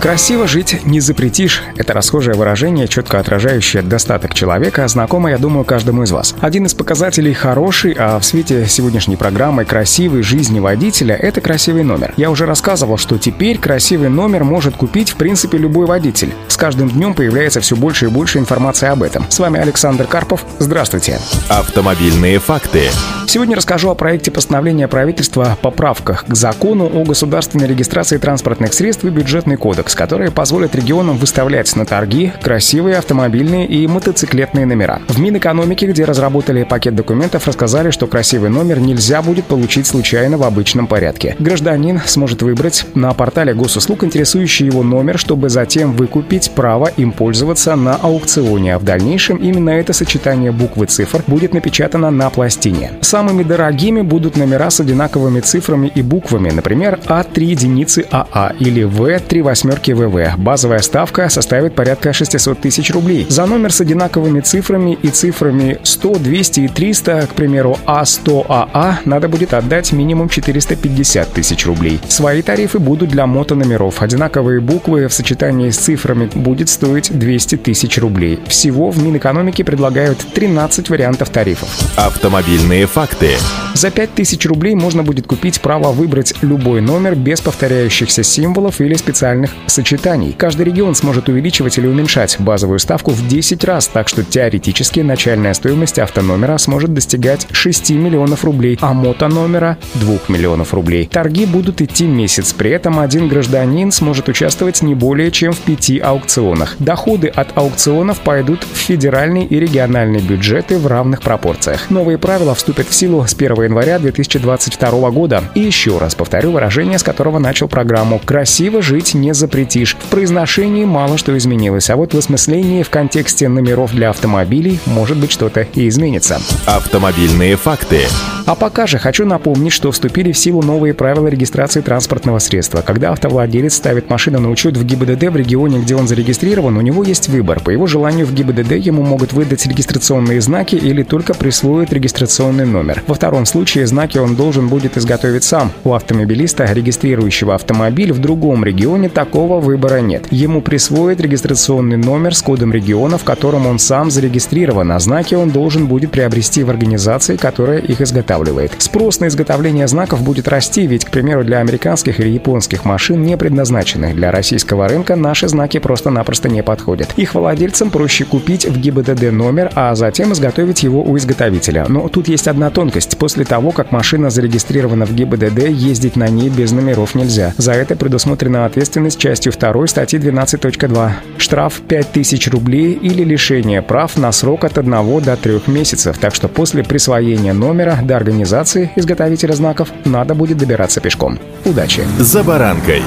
Красиво жить не запретишь. Это расхожее выражение, четко отражающее достаток человека, знакомо, я думаю, каждому из вас. Один из показателей хороший, а в свете сегодняшней программы красивой жизни водителя – это красивый номер. Я уже рассказывал, что теперь красивый номер может купить в принципе любой водитель. С каждым днем появляется все больше и больше информации об этом. С вами Александр Карпов. Здравствуйте. Автомобильные факты. Сегодня расскажу о проекте постановления правительства о поправках к закону о государственной регистрации транспортных средств и бюджетный кодекс, которые позволят регионам выставлять на торги красивые автомобильные и мотоциклетные номера. В Минэкономике, где разработали пакет документов, рассказали, что красивый номер нельзя будет получить случайно в обычном порядке. Гражданин сможет выбрать на портале госуслуг интересующий его номер, чтобы затем выкупить право им пользоваться на аукционе, а в дальнейшем именно это сочетание букв и цифр будет напечатано на пластине. Самыми дорогими будут номера с одинаковыми цифрами и буквами, например, А3 единицы АА или В3 восьмерки ВВ. Базовая ставка составит порядка 600 тысяч рублей. За номер с одинаковыми цифрами и цифрами 100, 200 и 300, к примеру, А100АА, надо будет отдать минимум 450 тысяч рублей. Свои тарифы будут для мотономеров. Одинаковые буквы в сочетании с цифрами будет стоить 200 тысяч рублей. Всего в Минэкономике предлагают 13 вариантов тарифов. Автомобильные факты факты. За 5000 рублей можно будет купить право выбрать любой номер без повторяющихся символов или специальных сочетаний. Каждый регион сможет увеличивать или уменьшать базовую ставку в 10 раз, так что теоретически начальная стоимость автономера сможет достигать 6 миллионов рублей, а мотономера — 2 миллионов рублей. Торги будут идти месяц, при этом один гражданин сможет участвовать не более чем в пяти аукционах. Доходы от аукционов пойдут в федеральный и региональный бюджеты в равных пропорциях. Новые правила вступят в силу с 1 января 2022 года. И еще раз повторю выражение, с которого начал программу «Красиво жить не запретишь». В произношении мало что изменилось, а вот в осмыслении в контексте номеров для автомобилей может быть что-то и изменится. Автомобильные факты. А пока же хочу напомнить, что вступили в силу новые правила регистрации транспортного средства. Когда автовладелец ставит машину на учет в ГИБДД в регионе, где он зарегистрирован, у него есть выбор. По его желанию в ГИБДД ему могут выдать регистрационные знаки или только присвоить регистрационный номер. Во втором случае знаки он должен будет изготовить сам. У автомобилиста, регистрирующего автомобиль в другом регионе, такого выбора нет. Ему присвоят регистрационный номер с кодом региона, в котором он сам зарегистрирован, а знаки он должен будет приобрести в организации, которая их изготавливает. Спрос на изготовление знаков будет расти, ведь, к примеру, для американских или японских машин, не предназначенных для российского рынка, наши знаки просто-напросто не подходят. Их владельцам проще купить в ГИБДД номер, а затем изготовить его у изготовителя. Но тут есть одна тонкость. После того, как машина зарегистрирована в ГИБДД, ездить на ней без номеров нельзя. За это предусмотрена ответственность частью 2 статьи 12.2. Штраф 5000 рублей или лишение прав на срок от 1 до 3 месяцев. Так что после присвоения номера до организации изготовителя знаков надо будет добираться пешком. Удачи! За баранкой.